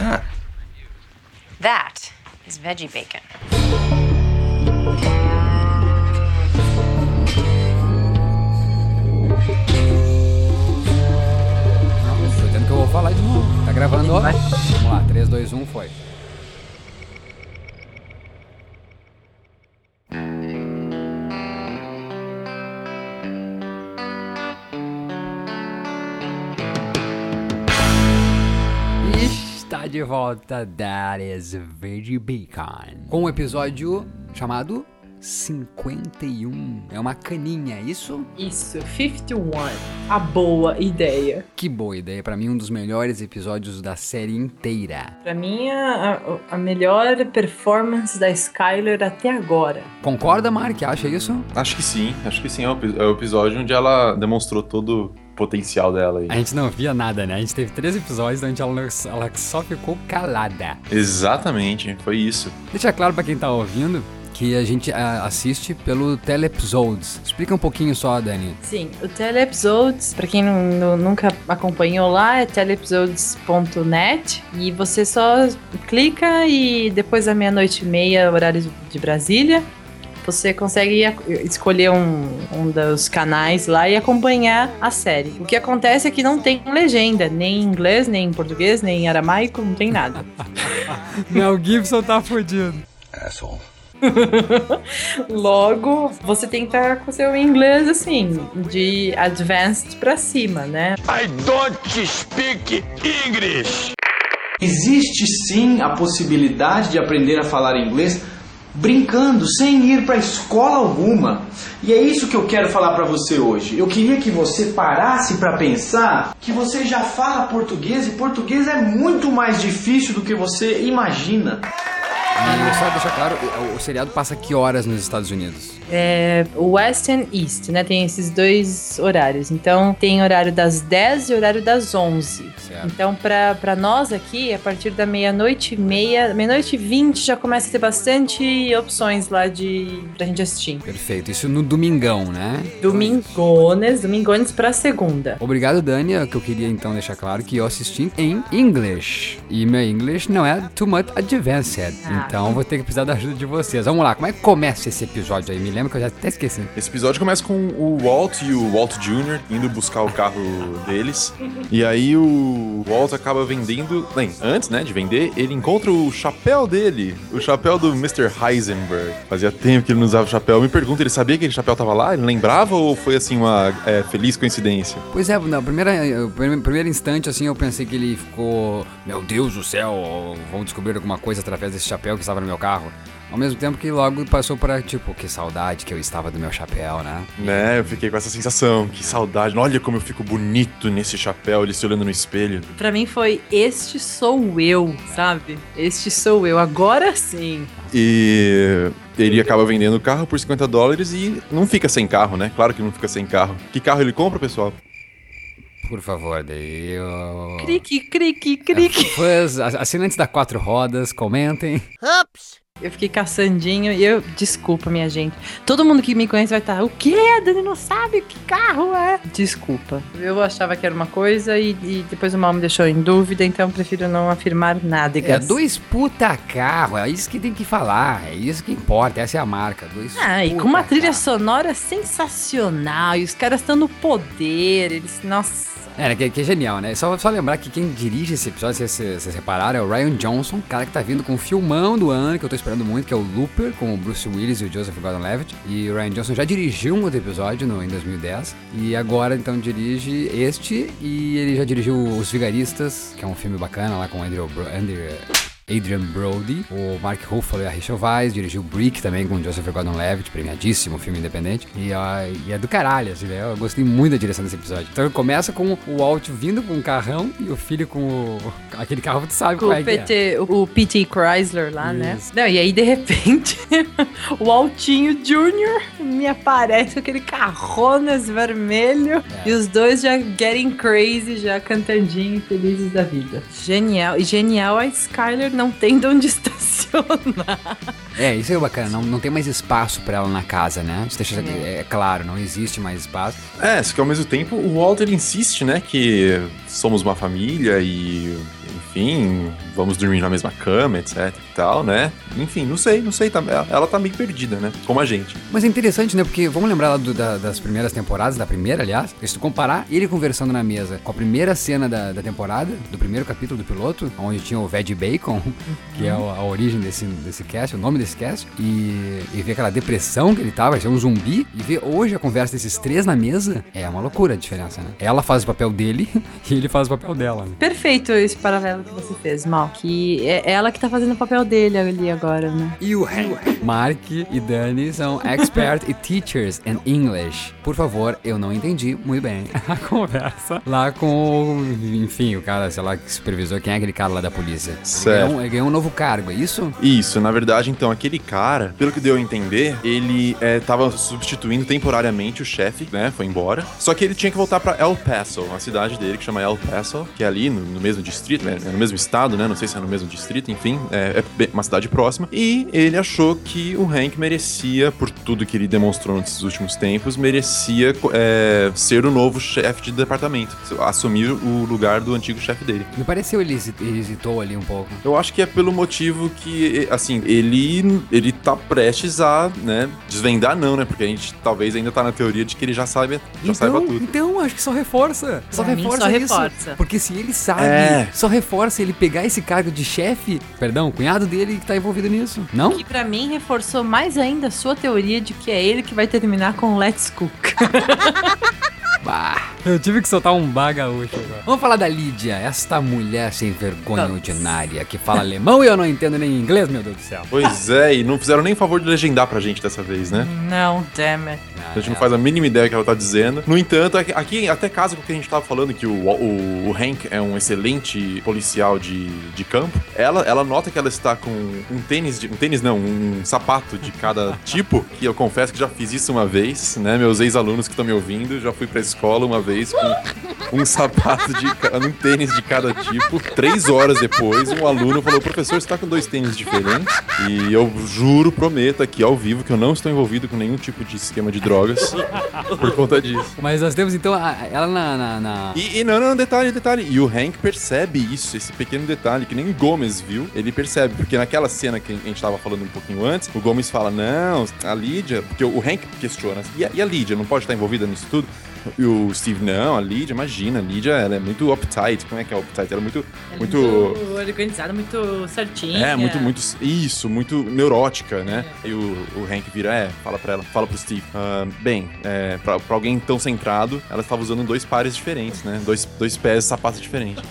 Ah. That is veggie bacon. Não, tô dizendo que eu vou falar de novo. Tá gravando, ó. Vamos lá, 3, 2, 1, foi. De volta That is Veggie Bacon. Com um episódio chamado 51. É uma caninha, é isso? Isso, 51. A boa ideia. Que boa ideia, pra mim um dos melhores episódios da série inteira. Pra mim, a, a melhor performance da Skyler até agora. Concorda, Mark? Acha isso? Acho que sim, acho que sim. É o, é o episódio onde ela demonstrou todo o potencial dela aí. A gente não via nada, né? A gente teve três episódios onde ela, ela só ficou calada. Exatamente, foi isso. Deixa claro pra quem tá ouvindo que a gente assiste pelo Teleepisodes. Explica um pouquinho só, Dani. Sim, o Teleepisodes, pra quem não- não- nunca acompanhou lá, é teleepisodes.net e você só clica e depois da meia-noite e meia, horário de Brasília, você consegue escolher um, um dos canais lá e acompanhar a série. O que acontece é que não tem legenda, nem em inglês, nem em português, nem em aramaico, não tem nada. Mel Gibson tá fudido. Logo, você tem que estar com o seu inglês assim, de advanced pra cima, né? Existe sim a possibilidade de aprender a falar inglês brincando, sem ir para escola alguma. E é isso que eu quero falar para você hoje. Eu queria que você parasse para pensar que você já fala português e português é muito mais difícil do que você imagina. E só deixar claro, o- seriado passa que horas nos Estados Unidos? É West and East, né? Tem esses dois horários. Então, tem horário das 10 e horário das 11. Certo. Então, pra, pra nós aqui, a partir da meia-noite e meia, meia-noite e 20 já começa a ter bastante opções lá de pra gente assistir. Perfeito. Isso no domingão, né? Domingones, domingones pra segunda. Obrigado, Dani. Que eu queria então deixar claro que eu assisti em English. E meu English não é too much advanced. Ah. Então vou ter que precisar da ajuda de vocês. Vamos lá, como é que começa esse episódio aí? Me lembra que eu já até esqueci. Esse episódio começa com o Walt e o Walt Jr. indo buscar o carro deles. E aí o Walt acaba vendendo. Bem, antes, né, de vender, ele encontra o chapéu dele. O chapéu do Mr. Heisenberg. Fazia tempo que ele não usava o chapéu. Me pergunta, ele sabia que aquele chapéu tava lá? Ele lembrava ou foi assim uma é, feliz coincidência? Pois é, no primeiro, primeiro instante, assim, eu pensei que ele ficou. Meu Deus do céu, vão descobrir alguma coisa através desse chapéu que estava no meu carro. Ao mesmo tempo que logo passou para, tipo, que saudade que eu estava do meu chapéu, né? Né, eu fiquei com essa sensação. Que saudade. Olha como eu fico bonito nesse chapéu, ele se olhando no espelho. Pra mim foi este sou eu, sabe? Este sou eu. Agora sim. E ele acaba vendendo o carro por 50 dólares e não fica sem carro, né? Claro que não fica sem carro. Que carro ele compra, pessoal? Por favor, daí eu... Crique, crique, crique. Fãs, assinantes da Quatro Rodas, comentem. Eu fiquei caçandinho e eu. Desculpa, minha gente. Todo mundo que me conhece vai estar. O quê? A Dani não sabe que carro é? Desculpa. Eu achava que era uma coisa e, e depois o mal me deixou em dúvida, então prefiro não afirmar nada. É dois puta carro, é isso que tem que falar, é isso que importa, essa é a marca. Dois Ah, e com uma trilha carro. sonora sensacional. E os caras estão no poder. Eles. Nossa. É, que, que é genial, né? Só, só lembrar que quem dirige esse episódio, se vocês, vocês repararam, é o Ryan Johnson, cara que tá vindo com o filmão do ano, que eu tô esperando muito, que é o Looper, com o Bruce Willis e o Joseph Gordon-Levitt. E o Ryan Johnson já dirigiu um outro episódio no, em 2010, e agora então dirige este, e ele já dirigiu Os Vigaristas, que é um filme bacana lá com o Andrew, Andrew Adrian Brody, o Mark Ruffalo e a Rachel Weisz, dirigiu Brick também com Joseph Gordon-Levitt, premiadíssimo filme independente, e, ó, e é do caralho, assim, né? Eu gostei muito da direção desse episódio. Então começa com o Walt vindo com um carrão e o filho com o, aquele carro, tu sabe Com qual o é que é. PT, o, PT Chrysler lá, né? Isso. Não, e aí, de repente, o Altinho Jr. me aparece com aquele carronas vermelho É. e os dois já getting crazy, já cantandinho, felizes da vida. Genial. E genial a Skyler não tem de onde estacionar. É, isso é bacana, não, não tem mais espaço pra ela na casa, né? Isso deixa, é. claro, não existe mais espaço. É, só que ao mesmo tempo o Walter insiste, né, que somos uma família e, enfim, vamos dormir na mesma cama, etc e tal, né? Enfim, não sei, não sei, tá, ela, tá meio perdida, né? Como a gente. Mas é interessante, né? Porque vamos lembrar do- da- das primeiras temporadas, da primeira, aliás. Se tu comparar ele conversando na mesa com a primeira cena da, da temporada, do primeiro capítulo do piloto, onde tinha o Veg Bacon, que é o- a origem desse, desse cast, o nome desse cast, e, e ver aquela depressão que ele tava, ser um zumbi, e ver hoje a conversa desses três na mesa, é uma loucura a diferença, né? Ela faz o papel dele e ele faz o papel dela, né? Perfeito esse paralelo que você fez, Mal. Que é ela que tá fazendo o papel dele ali agora, né? E o Hank. Mark e Dani são expert e teachers in English. Por favor, eu não entendi muito bem a conversa lá com, enfim, o cara, sei lá, que supervisor, quem é aquele cara lá da polícia? Ele Certo. ganhou, um- ele ganhou um novo cargo, é isso? Isso, na verdade, então, aquele cara, pelo que deu a entender, ele é, tava substituindo temporariamente o chefe, né? Foi embora. Só que ele tinha que voltar pra El Paso, a cidade dele que chama El Paso, que é ali no, no mesmo distrito, né? É no mesmo estado, né? Não sei se é no mesmo distrito, enfim, é, é uma cidade próxima. E ele achou que o Hank merecia, por tudo que ele demonstrou nesses últimos tempos, merecia é, ser o novo chefe de departamento, assumir o lugar do antigo chefe dele. Me pareceu ele hesi- ele hesitou ali um pouco. Eu acho que é pelo motivo que, assim, ele ele tá prestes a, né, desvendar não, né? Porque a gente talvez ainda tá na teoria de que ele já sabe, já saiba tudo. então, acho que só reforça. Só Pra mim, reforça só isso. Reforça. Porque se ele sabe, É. só reforça ele pegar esse cargo de chefe, perdão, cunhado dele que tá envolvido nisso. Não? Que pra mim reforçou mais ainda a sua teoria de que é ele que vai terminar com Let's Cook. Bah, eu tive que soltar um bagaúcho agora. Vamos falar da Lídia, esta mulher sem vergonha ordinária que fala alemão e eu não entendo nem inglês, meu Deus do céu. Pois é, e não fizeram nem favor de legendar pra gente dessa vez, né? Não, damn it. A gente não faz a mínima ideia do que ela tá dizendo. No entanto, aqui- aqui até casa com o que a gente tava falando, que o, o, o Hank é um excelente policial de, de campo, ela, ela nota que ela está com um tênis, de, um tênis não, um sapato de cada tipo, que eu confesso que já fiz isso uma vez, né? Meus ex-alunos que estão me ouvindo, já fui pra escola uma vez com um sapato de um tênis de cada tipo. Três horas depois, um aluno falou, professor, você tá com dois tênis diferentes? E eu juro, prometo aqui ao vivo que eu não estou envolvido com nenhum tipo de esquema de drogas por conta disso. Mas nós temos então a- ela na. na- na- E, e não, não, detalhe, detalhe. E o Hank percebe isso, esse pequeno detalhe, que nem o Gomes viu. Ele percebe, porque naquela cena que a gente tava falando um pouquinho antes, o Gomes fala: Não, a Lídia. Porque o Hank questiona: E a, e a Lídia não pode estar envolvida nisso tudo? E o Steve: Não, a Lídia, imagina, a Lídia, ela é muito uptight. Como é que é uptight? Ela é muito. muito organizada, muito certinha. é, muito, muito. Isso, muito neurótica, né? E o, o Hank vira, é, fala pra ela, fala pro Steve. "Ah, bem, é, pra, pra alguém tão centrado, ela estava usando dois pares diferentes, né? Dois, dois pés de sapato diferentes.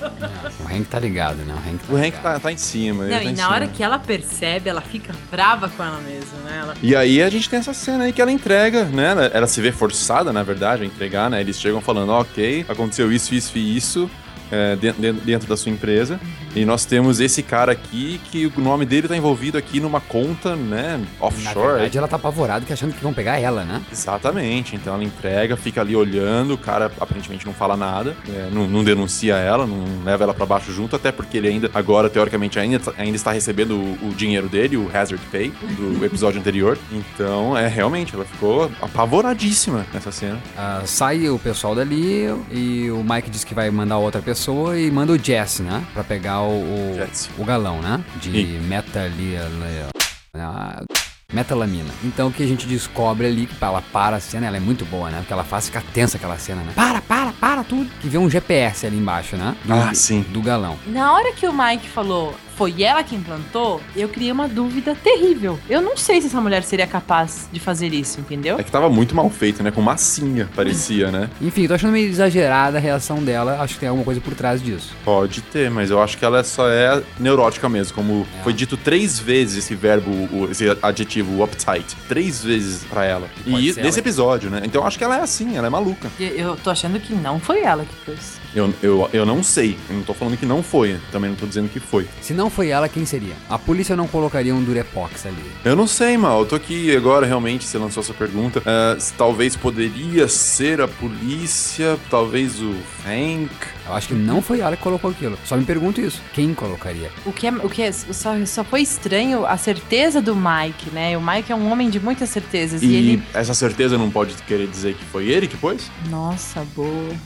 O Hank tá ligado, né? O Hank tá O Hank tá, tá em cima. ele Não, tá e em na cima. hora que ela percebe, ela fica brava com ela mesma, né? Ela... E aí a gente tem essa cena aí que ela entrega, né? Ela, ela se vê forçada, na verdade, a entregar, né? Eles chegam falando, ok, aconteceu isso, isso e isso. é, dentro, dentro- dentro da sua empresa. E nós temos esse cara aqui que o nome dele tá envolvido aqui numa conta, né? Na Offshore. verdade, ela tá apavorada que achando que vão pegar ela, né? Exatamente. Então ela entrega, fica ali olhando, o cara aparentemente não fala nada, é, não, não denuncia ela, não leva ela pra baixo junto, até porque ele ainda, agora, teoricamente, ainda, ainda está recebendo o, o dinheiro dele, o Hazard Pay, do episódio anterior. Então, é realmente, ela ficou apavoradíssima nessa cena. Ah, sai o pessoal dali e o Mike diz que vai mandar outra pessoa e manda o Jesse, né? Pra pegar o, o, o galão, né? De E- metalia... ah, Metalamina. Então o que a gente descobre ali, que ela para a cena, ela é muito boa, né? Porque ela faz ficar tensa aquela cena, né? Para, para, para tudo. Que vê um GPS ali embaixo, né? Do, Ah, sim. Do galão. Na hora que o Mike falou foi ela que implantou, eu criei uma dúvida terrível. Eu não sei se essa mulher seria capaz de fazer isso, entendeu? É que tava muito mal feito, né? Com massinha, parecia, né? Enfim, tô achando meio exagerada a reação dela. Acho que tem alguma coisa por trás disso. Pode ter, mas eu acho que ela só é neurótica mesmo. Como É. foi dito três vezes esse verbo, o- esse adjetivo uptight. Três vezes pra ela. Pode E nesse ela. episódio, né? Então eu acho que ela é assim, ela é maluca. Eu tô achando que não foi ela que fez. Eu, eu, eu não sei. Eu não tô falando que não foi. Também não tô dizendo que foi. Se não foi ela, quem seria? A polícia não colocaria um Durepox ali. Eu não sei, mal. Eu tô aqui agora, realmente, você lançou essa pergunta. Se talvez poderia ser a polícia, talvez o Hank. Eu acho que não foi ela que colocou aquilo. Só me pergunto isso. Quem colocaria? O que é, o que é só, só foi estranho a certeza do Mike, né? O Mike é um homem de muitas certezas. E, E ele. essa certeza não pode querer dizer que foi ele que pôs? Nossa,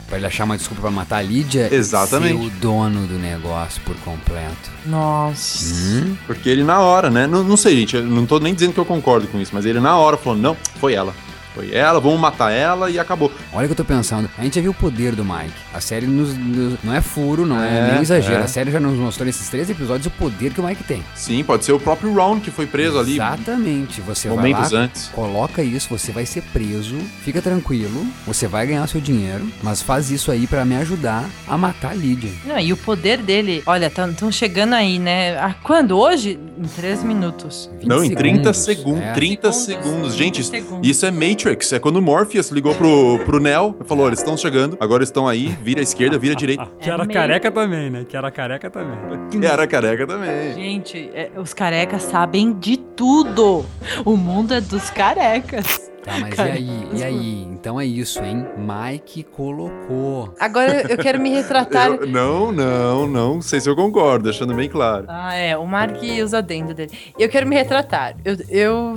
Pra ele achar uma desculpa pra matar a Lídia Exatamente. e ser o dono do negócio por completo. boa. Nossa. Hum? Porque ele na hora, né? Não, não sei, gente, eu não tô nem dizendo que eu concordo com isso, mas ele na hora falou: não, foi ela. Foi ela, vamos matar ela e acabou. Olha o que eu tô pensando. A gente já viu o poder do Mike. A série nos, nos- não é furo, não é, É, nem exagero. é. A série já nos mostrou nesses três episódios o poder que o Mike tem. Sim, pode ser o próprio Ron que foi preso ali. Exatamente. Você Momentos vai lá, antes. coloca isso, você vai ser preso, fica tranquilo, você vai ganhar seu dinheiro, mas faz isso aí pra me ajudar a matar a Lydia. Não, e o poder dele, olha, estão chegando aí, né? Ah, quando? Hoje? Em três minutos. 20 Não, em 30 segundos. É. 30 Segundos. segundos. Gente, isso, Segundos. isso é Matrix. É quando o Morpheus ligou pro, pro Neo e falou: eles estão chegando, agora estão aí, vira à esquerda, vira à direita. Que era careca também, né? Que era careca também. E era careca também. Gente, é, os carecas sabem de tudo. O mundo é dos carecas. Tá, mas Cara, e aí? E aí? Então é isso, hein? Mike colocou. Agora eu quero me retratar. Eu- não, não, não sei se eu concordo, deixando bem claro. Ah, é, o Mark usa dentro dele. Eu quero me retratar. Eu, eu,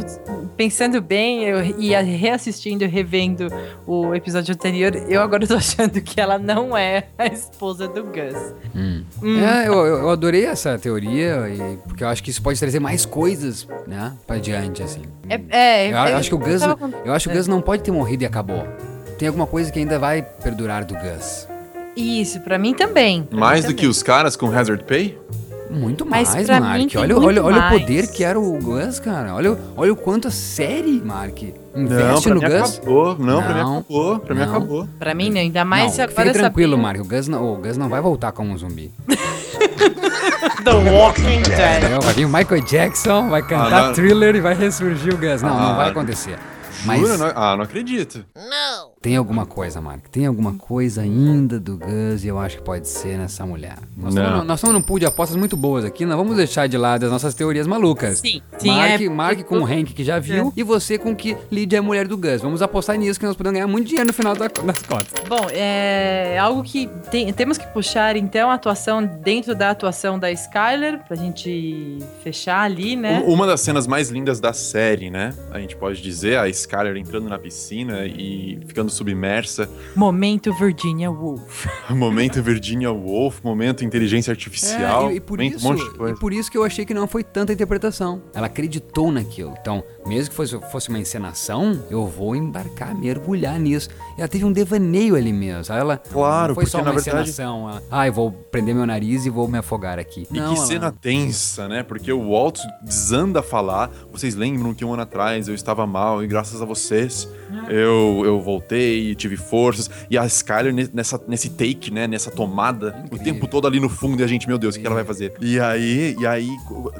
pensando bem, eu ia reassistindo e revendo o episódio anterior, eu agora tô achando que ela não é a esposa do Gus. Hum. Hum. É, eu, eu adorei essa teoria, e- porque eu acho que isso pode trazer mais coisas, né? Pra diante, assim. É, é, Eu, eu acho que o Gus. Eu acho que o é. Gus não pode ter morrido e acabou. Tem alguma coisa que ainda vai perdurar do Gus. Isso, pra mim também. pra Mais mim do também. que os caras com Hazard Pay? Muito Mas mais, pra Mark. mim olha, muito olha, olha o mais. poder que era o Gus, cara. Olha, o- olha o quanto a série, Mark, Não, investe pra no mim Gus. acabou. Não, pra mim Não. acabou. Pra mim Não. acabou. Pra mim, né? Ainda mais não, agora fica tranquilo, Mark. O Gus, não, o Gus não vai voltar como um zumbi. The Walking Dead. Vai vir o Michael Jackson, vai cantar Ah, não. thriller e vai ressurgir o Gus. Não, não Ah, vai acontecer. Mas Jura? Não- ah, não acredito. Tem alguma coisa, Mark. Tem alguma coisa ainda do Gus e eu acho que pode ser nessa mulher. Nós Não. estamos, nós estamos num pool de apostas muito boas aqui. Não vamos deixar de lado as nossas teorias malucas. Sim, sim, Mark, é- Mark com o Hank que já viu e você com que Lydia é mulher do Gus. Vamos apostar nisso que nós podemos ganhar muito dinheiro no final da- das contas. Bom, é algo que tem- temos que puxar, então, a atuação dentro da atuação da Skyler, pra gente fechar ali, né? Um- Uma das cenas mais lindas da série, né? A gente pode dizer, a Skyler entrando na piscina e ficando submersa. Momento Virginia Woolf. Momento Virginia Woolf, momento inteligência artificial. É, e, e por momento isso, um e por isso que eu achei que não foi tanta interpretação. Ela acreditou naquilo. Então, mesmo que fosse, fosse uma encenação, eu vou embarcar, mergulhar nisso. Ela teve um devaneio ali mesmo. Ela Claro, não foi porque só na uma verdade- encenação. Ela, ah, eu vou prender meu nariz e vou me afogar aqui. E não, que ela- cena tensa, né? Porque o Walt desanda a falar. Vocês lembram que um ano atrás eu estava mal e graças a vocês eu, eu voltei e tive forças. E a Skyler ne- nessa, nesse take, né? Nessa tomada, o Incrível. tempo todo ali no fundo e a gente, meu Deus, o que ela vai fazer? E aí, e aí,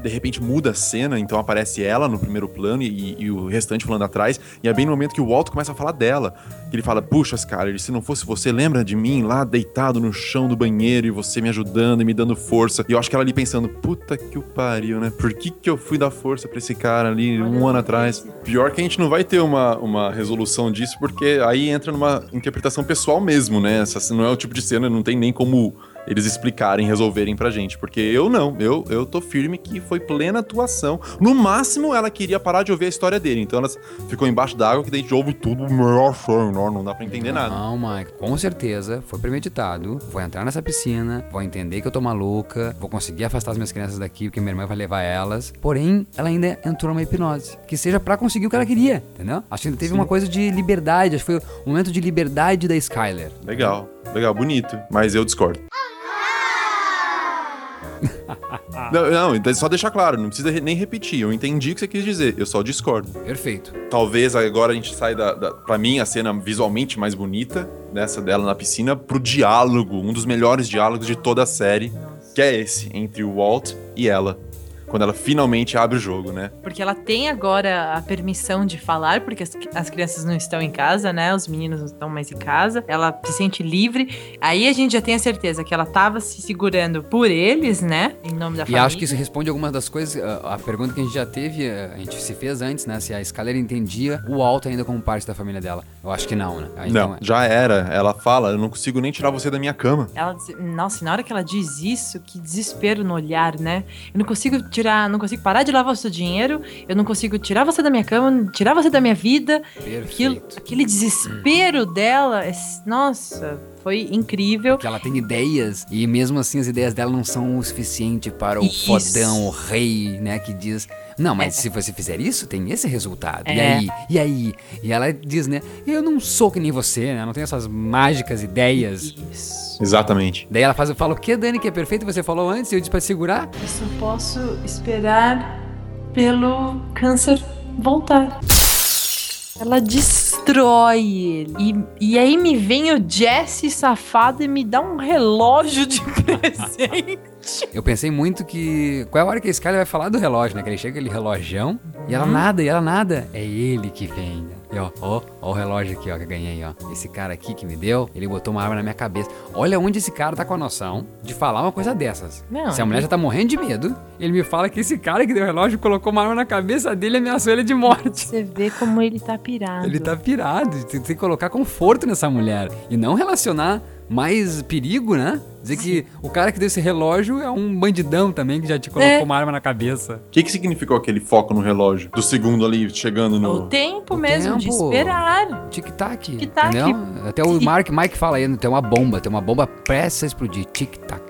de repente muda a cena, então aparece ela no primeiro plano e, e o restante falando atrás. E é bem no momento que o Walt começa a falar dela. Que ele fala, puxa, Skyler, se não fosse você, lembra de mim lá deitado no chão do banheiro e você me ajudando e me dando força. E eu acho que ela ali pensando, puta que o pariu, né? Por que que eu fui dar força pra esse cara ali um ano atrás? Pior que a gente não vai ter uma, uma resolução disso, porque aí entra numa interpretação pessoal mesmo, né? Essa não é o tipo de cena, não tem nem como eles explicarem, resolverem pra gente. Porque eu não, eu, eu tô firme que foi plena atuação. No máximo, ela queria parar de ouvir a história dele. Então ela ficou embaixo d'água, que daí a gente ouve tudo, não, não dá pra entender nada. Não, Mike, com certeza foi premeditado. Vou entrar nessa piscina, vou entender que eu tô maluca, vou conseguir afastar as minhas crianças daqui, porque minha irmã vai levar elas. Porém, ela ainda entrou numa hipnose. Que seja pra conseguir o que ela queria, entendeu? Acho que ainda teve uma coisa de liberdade, acho que foi um momento de liberdade da Skyler. Legal, legal, bonito. Mas eu discordo. Não, não, então só deixar claro, não precisa re- nem repetir. Eu entendi o que você quis dizer, eu só discordo. Perfeito. Talvez agora a gente sai da, da. Pra mim, a cena visualmente mais bonita, dessa dela na piscina, pro diálogo, um dos melhores diálogos de toda a série, que é esse, entre o Walt e ela. Quando ela finalmente abre o jogo, né? Porque ela tem agora a permissão de falar, porque as, as crianças não estão em casa, né? Os meninos não estão mais em casa. Ela se sente livre. Aí a gente já tem a certeza que ela tava se segurando por eles, né? Em nome da E família. acho que isso responde algumas das coisas. A, a pergunta que a gente já teve, eh, a gente se fez antes, né? Se a Skyler entendia o Alto ainda como parte da família dela. Eu acho que não, né? Ah, então não, é- já era. Ela fala, eu não consigo nem tirar você da minha cama. Ela diz- nossa, e na hora que ela diz isso, que desespero no olhar, né? Eu não consigo tirar, não consigo parar de lavar o seu dinheiro, eu não consigo tirar você da minha cama, tirar você da minha vida. Aquilo, aquele desespero dela, é- nossa, foi incrível. Que ela tem ideias e mesmo assim as ideias dela não são o suficiente para o Isso. fodão, o rei, né, que diz, não, mas É. se você fizer isso, tem esse resultado. E É. aí? E aí? E ela diz, né, eu não sou que nem você, né, não tenho essas mágicas ideias. Isso. Exatamente. Daí ela faz, fala, o que, Dani, que é perfeito? Você falou antes e eu disse pra segurar? Eu só posso esperar pelo câncer voltar. Ela destrói ele. E, e aí me vem o Jesse safado e me dá um relógio de presente. Eu pensei muito que. Qual é a hora que esse cara vai falar do relógio, né? Que ele chega aquele relojão e ela nada, e ela nada. É ele que vem. E ó, ó, ó o relógio aqui, ó, que eu ganhei, ó. Esse cara aqui que me deu, ele botou uma arma na minha cabeça. Olha onde esse cara tá com a noção de falar uma coisa dessas. Não, Se a mulher já tá morrendo de medo, ele me fala que esse cara que deu o relógio colocou uma arma na cabeça dele e ameaçou ele de morte. Você vê como ele tá pirado. Ele tá pirado. Tem que colocar conforto nessa mulher. E não relacionar mais perigo, né? Dizer que o cara que deu esse relógio é um bandidão também que já te colocou É. uma arma na cabeça. O que, que significou aquele foco no relógio? Do segundo ali chegando O no. tempo O mesmo de tempo. esperar. Tic-tac. Tic-tac. Até o Mark Mike fala aí, tem uma bomba, tem uma bomba prestes a explodir. Tic-tac,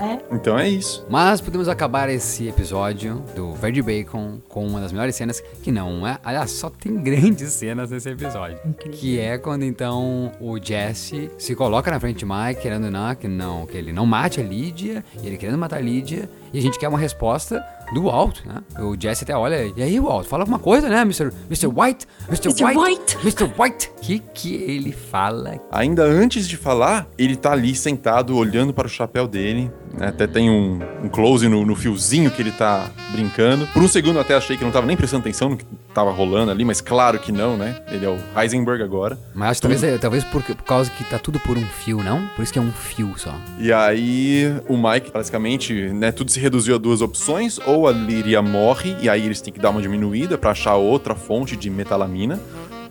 É. Então é isso. Mas podemos acabar esse episódio do Verde Bacon com uma das melhores cenas, que não é. Aliás, só tem grandes cenas nesse episódio. Que é quando então o Jesse se coloca na frente de Mike, querendo não, que não, que ele não mate a Lídia, e ele querendo matar a Lídia, e a gente quer uma resposta do Walt, né? O Jesse até olha, e aí, Walt, fala alguma coisa, né, Mr. Mr. White? Mr. Mr. White? White. Mr. White? Que que ele fala? Ainda antes de falar, ele tá ali sentado, olhando para o chapéu dele. Né? Até tem um, um close no, no fiozinho que ele tá brincando. Por um segundo até achei que não tava nem prestando atenção no que tava rolando ali, mas claro que não, né? Ele é o Heisenberg agora. Mas que talvez, é- talvez por, por causa que tá tudo por um fio, não? Por isso que é um fio só. E aí o Mike, basicamente, né, tudo se reduziu a duas opções, ou a Líria morre, e aí eles têm que dar uma diminuída pra achar outra fonte de metalamina,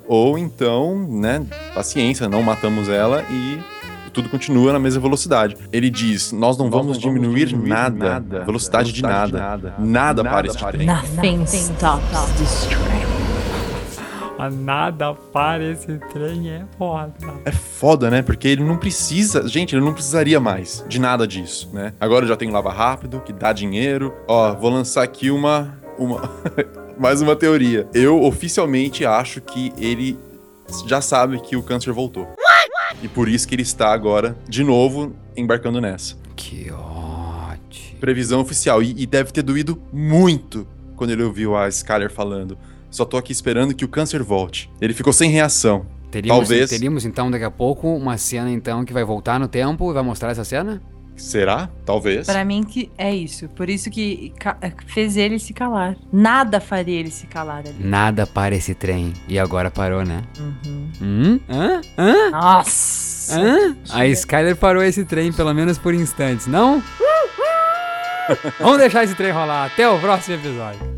ou então, né, paciência, não matamos ela e tudo continua na mesma velocidade. Ele diz: Nós não vamos diminuir, nada, velocidade, de nada, nada, para este trem. Nothing stops this train. A nada para esse trem é foda. É foda, né? Porque ele não precisa. Gente, ele não precisaria mais de nada disso, né? Agora eu já tenho lava rápido, que dá dinheiro. Ó, vou lançar aqui uma. uma mais uma teoria. Eu oficialmente acho que ele já sabe que o câncer voltou. E por isso que ele está agora, de novo, embarcando nessa. Que ótimo. Previsão oficial. E, e deve ter doído muito quando ele ouviu a Skyler falando. Só tô aqui esperando que o câncer volte. Ele ficou sem reação. Teríamos, Talvez. teríamos então daqui a pouco uma cena então que vai voltar no tempo e vai mostrar essa cena? Será? Talvez. Pra mim que é isso. Por isso que ca- fez ele se calar. Nada faria ele se calar ali. Nada para esse trem. E agora parou, né? Uhum. Hum? Hã? Hã? Nossa! Hã? A Skyler parou esse trem, pelo menos por instantes, não? Vamos deixar esse trem rolar. Até o próximo episódio.